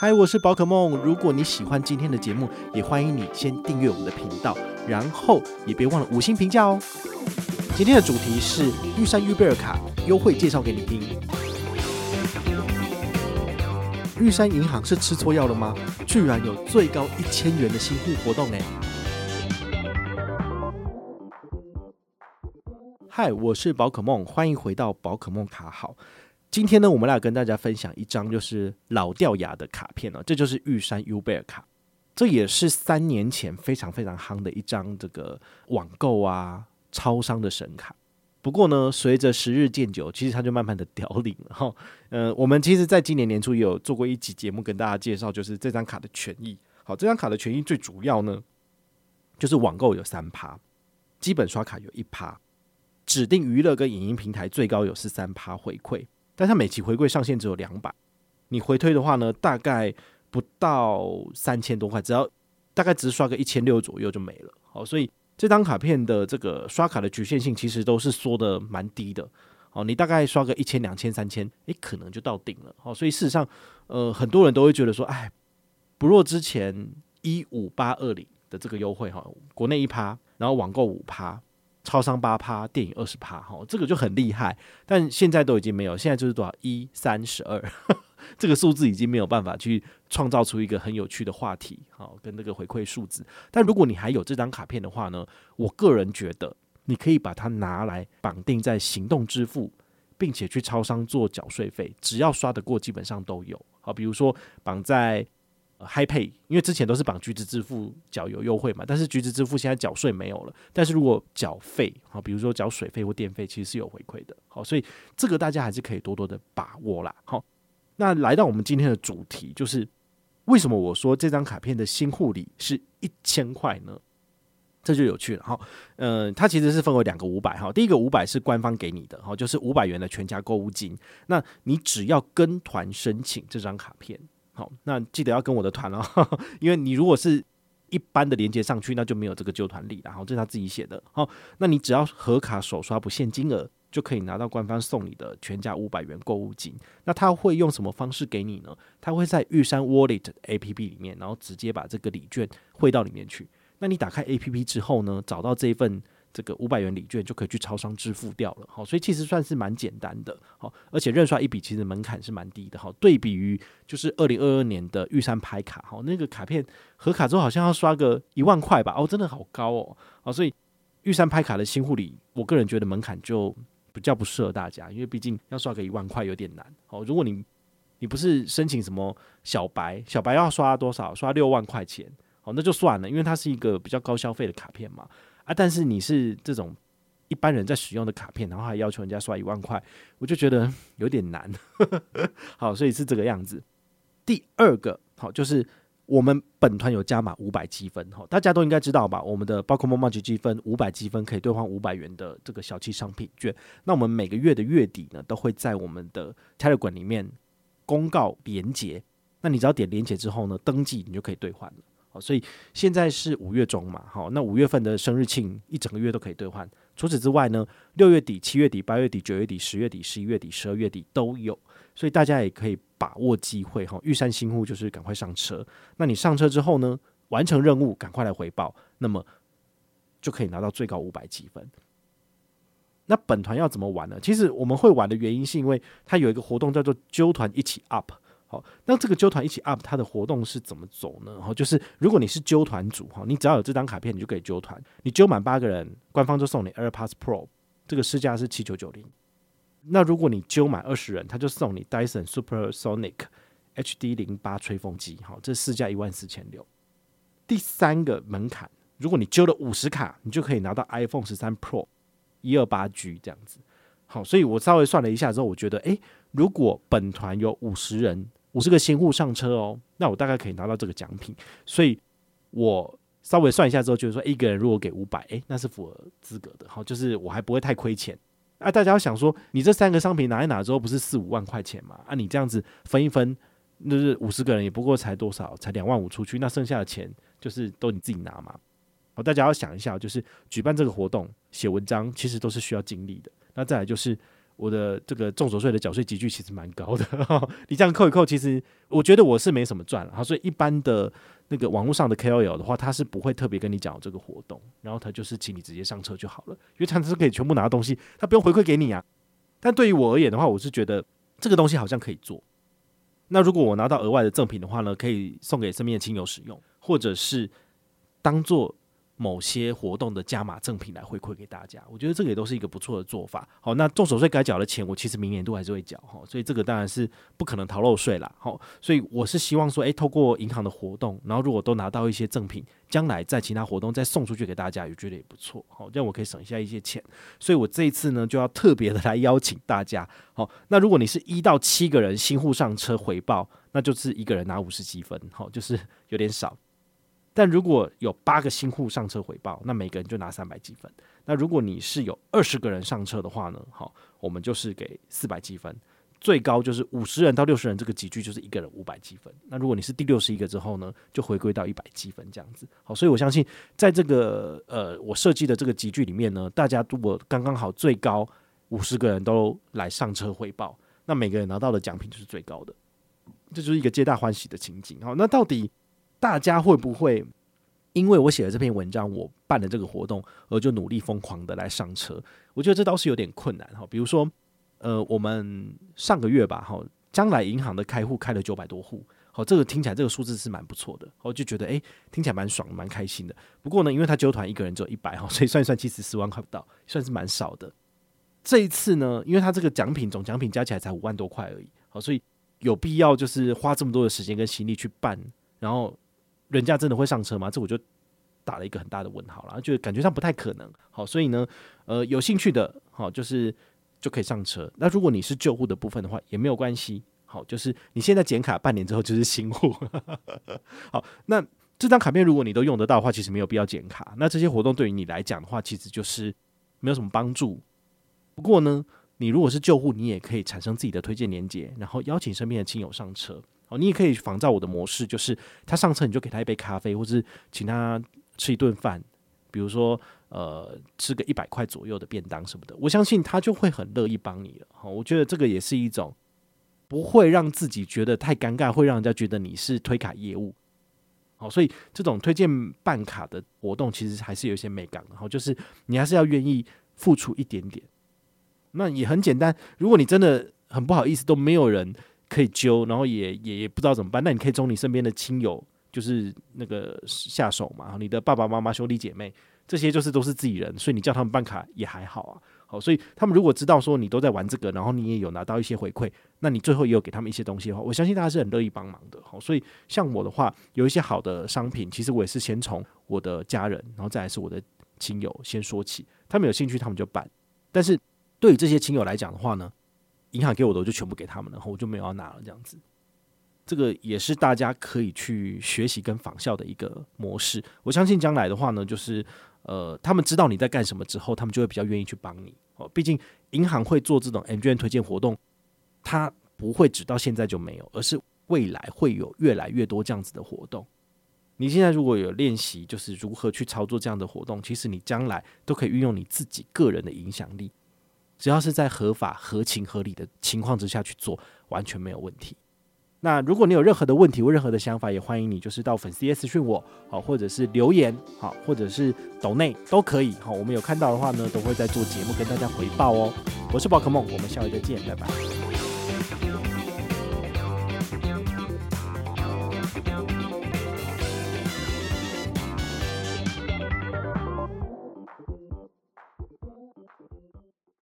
嗨，我是宝可梦。如果你喜欢今天的节目，也欢迎你先订阅我们的频道，然后也别忘了五星评价哦。今天的主题是玉山优贝尔卡优惠介绍给你听。玉山银行是吃错药了吗？居然有最高一千元的新户活动呢！嗨，我是宝可梦，欢迎回到宝可梦卡好。今天呢，我们来跟大家分享一张就是老掉牙的卡片呢，这就是玉山优贝尔卡，这也是三年前非常非常夯的一张这个网购啊超商的神卡。不过呢，随着时日渐久，其实它就慢慢的凋零了哈。呃，我们其实在今年年初也有做过一集节目跟大家介绍，就是这张卡的权益。好，这张卡的权益最主要呢，就是网购有三趴，基本刷卡有一趴，指定娱乐跟影音平台最高有十三趴回馈。但它每期回馈上限只有两百，你回推的话呢，大概不到三千多块，只要大概只刷个一千六左右就没了。好，所以这张卡片的这个刷卡的局限性其实都是缩的蛮低的。好，你大概刷个一千、两千、三千，诶，可能就到顶了。好，所以事实上，呃，很多人都会觉得说，哎，不若之前一五八二零的这个优惠哈，国内一趴，然后网购五趴。超商八趴，电影二十趴，哈，这个就很厉害。但现在都已经没有，现在就是多少一三十二，这个数字已经没有办法去创造出一个很有趣的话题，好，跟那个回馈数字。但如果你还有这张卡片的话呢，我个人觉得你可以把它拿来绑定在行动支付，并且去超商做缴税费，只要刷得过，基本上都有。好，比如说绑在。HiPay，因为之前都是绑橘子支付缴有优惠嘛，但是橘子支付现在缴税没有了。但是如果缴费，好，比如说缴水费或电费，其实是有回馈的。好，所以这个大家还是可以多多的把握啦。好，那来到我们今天的主题，就是为什么我说这张卡片的新护理是一千块呢？这就有趣了。好，嗯，它其实是分为两个五百哈，第一个五百是官方给你的，好，就是五百元的全家购物金。那你只要跟团申请这张卡片。好，那记得要跟我的团哦，因为你如果是一般的连接上去，那就没有这个旧团礼，然后这是他自己写的。好，那你只要核卡首刷不限金额，就可以拿到官方送你的全家五百元购物金。那他会用什么方式给你呢？他会在玉山 Wallet APP 里面，然后直接把这个礼券汇到里面去。那你打开 APP 之后呢，找到这一份。这个五百元礼券就可以去超商支付掉了，好，所以其实算是蛮简单的，好，而且认刷一笔其实门槛是蛮低的，好，对比于就是二零二二年的玉山拍卡，好，那个卡片核卡之后好像要刷个一万块吧，哦，真的好高哦，好，所以玉山拍卡的新户礼，我个人觉得门槛就比较不适合大家，因为毕竟要刷个一万块有点难，好，如果你你不是申请什么小白，小白要刷多少？刷六万块钱，好，那就算了，因为它是一个比较高消费的卡片嘛。啊！但是你是这种一般人在使用的卡片，然后还要求人家刷一万块，我就觉得有点难。好，所以是这个样子。第二个好，就是我们本团有加码五百积分，哈，大家都应该知道吧？我们的宝可孟麻吉积分五百积分可以兑换五百元的这个小气商品券。那我们每个月的月底呢，都会在我们的 Telegram 里面公告连结。那你只要点连结之后呢，登记你就可以兑换了。所以现在是五月中嘛，好，那五月份的生日庆一整个月都可以兑换。除此之外呢，六月底、七月底、八月底、九月底、十月底、十一月底、十二月底都有，所以大家也可以把握机会哈。玉山新户就是赶快上车，那你上车之后呢，完成任务赶快来回报，那么就可以拿到最高五百积分。那本团要怎么玩呢？其实我们会玩的原因是因为它有一个活动叫做揪团一起 UP。好，那这个揪团一起 UP，它的活动是怎么走呢？哈，就是如果你是揪团组哈，你只要有这张卡片，你就可以揪团。你揪满八个人，官方就送你 AirPods Pro，这个市价是七九九零。那如果你揪满二十人，他就送你 Dyson Supersonic HD 零八吹风机，好，这市价一万四千六。第三个门槛，如果你揪了五十卡，你就可以拿到 iPhone 十三 Pro 一二八 G 这样子。好，所以我稍微算了一下之后，我觉得，诶，如果本团有五十人。五十个新户上车哦，那我大概可以拿到这个奖品，所以我稍微算一下之后，就是说一个人如果给五百，诶，那是符合资格的，好，就是我还不会太亏钱。啊，大家要想说，你这三个商品拿一拿之后，不是四五万块钱嘛？啊，你这样子分一分，就是五十个人也不过才多少，才两万五出去，那剩下的钱就是都你自己拿嘛。好，大家要想一下，就是举办这个活动、写文章，其实都是需要精力的。那再来就是。我的这个综所税的缴税级距其实蛮高的，你这样扣一扣，其实我觉得我是没什么赚。了，所以一般的那个网络上的 KOL 的话，他是不会特别跟你讲这个活动，然后他就是请你直接上车就好了，因为他是可以全部拿东西，他不用回馈给你啊。但对于我而言的话，我是觉得这个东西好像可以做。那如果我拿到额外的赠品的话呢，可以送给身边的亲友使用，或者是当做。某些活动的加码赠品来回馈给大家，我觉得这个也都是一个不错的做法。好，那重手税该缴的钱，我其实明年都还是会缴哈，所以这个当然是不可能逃漏税啦。好，所以我是希望说，诶，透过银行的活动，然后如果都拿到一些赠品，将来在其他活动再送出去给大家，也觉得也不错。好，这样我可以省下一些钱。所以我这一次呢，就要特别的来邀请大家。好，那如果你是一到七个人新户上车回报，那就是一个人拿五十积分，好，就是有点少。但如果有八个新户上车回报，那每个人就拿三百积分。那如果你是有二十个人上车的话呢？好，我们就是给四百积分，最高就是五十人到六十人这个集聚就是一个人五百积分。那如果你是第六十一个之后呢，就回归到一百积分这样子。好，所以我相信在这个呃我设计的这个集聚里面呢，大家如果刚刚好最高五十个人都来上车回报，那每个人拿到的奖品就是最高的，这就是一个皆大欢喜的情景。好，那到底？大家会不会因为我写了这篇文章，我办了这个活动，而就努力疯狂的来上车？我觉得这倒是有点困难哈。比如说，呃，我们上个月吧，哈，将来银行的开户开了九百多户，好，这个听起来这个数字是蛮不错的，我就觉得诶，听起来蛮爽，蛮开心的。不过呢，因为他揪团一个人只有一百哈，所以算一算其实十万块不到，算是蛮少的。这一次呢，因为他这个奖品总奖品加起来才五万多块而已，好，所以有必要就是花这么多的时间跟心力去办，然后。人家真的会上车吗？这我就打了一个很大的问号了，就感觉上不太可能。好，所以呢，呃，有兴趣的，好，就是就可以上车。那如果你是旧户的部分的话，也没有关系。好，就是你现在剪卡半年之后就是新户。好，那这张卡片如果你都用得到的话，其实没有必要剪卡。那这些活动对于你来讲的话，其实就是没有什么帮助。不过呢，你如果是旧户，你也可以产生自己的推荐连接，然后邀请身边的亲友上车。哦，你也可以仿照我的模式，就是他上车你就给他一杯咖啡，或是请他吃一顿饭，比如说呃吃个一百块左右的便当什么的，我相信他就会很乐意帮你了。好，我觉得这个也是一种不会让自己觉得太尴尬，会让人家觉得你是推卡业务。好，所以这种推荐办卡的活动其实还是有一些美感，然后就是你还是要愿意付出一点点。那也很简单，如果你真的很不好意思，都没有人。可以揪，然后也也也不知道怎么办。那你可以从你身边的亲友，就是那个下手嘛。你的爸爸妈妈、兄弟姐妹，这些就是都是自己人，所以你叫他们办卡也还好啊。好，所以他们如果知道说你都在玩这个，然后你也有拿到一些回馈，那你最后也有给他们一些东西的话，我相信大家是很乐意帮忙的。好，所以像我的话，有一些好的商品，其实我也是先从我的家人，然后再来是我的亲友先说起，他们有兴趣，他们就办。但是对于这些亲友来讲的话呢，银行给我的我就全部给他们，然后我就没有要拿了，这样子，这个也是大家可以去学习跟仿效的一个模式。我相信将来的话呢，就是呃，他们知道你在干什么之后，他们就会比较愿意去帮你哦。毕竟银行会做这种 M 券推荐活动，它不会只到现在就没有，而是未来会有越来越多这样子的活动。你现在如果有练习，就是如何去操作这样的活动，其实你将来都可以运用你自己个人的影响力。只要是在合法、合情、合理的情况之下去做，完全没有问题。那如果你有任何的问题或任何的想法，也欢迎你就是到粉丝页私讯我，好，或者是留言，好，或者是抖内都可以，好，我们有看到的话呢，都会在做节目跟大家回报哦。我是宝可梦，我们下回再见，拜拜。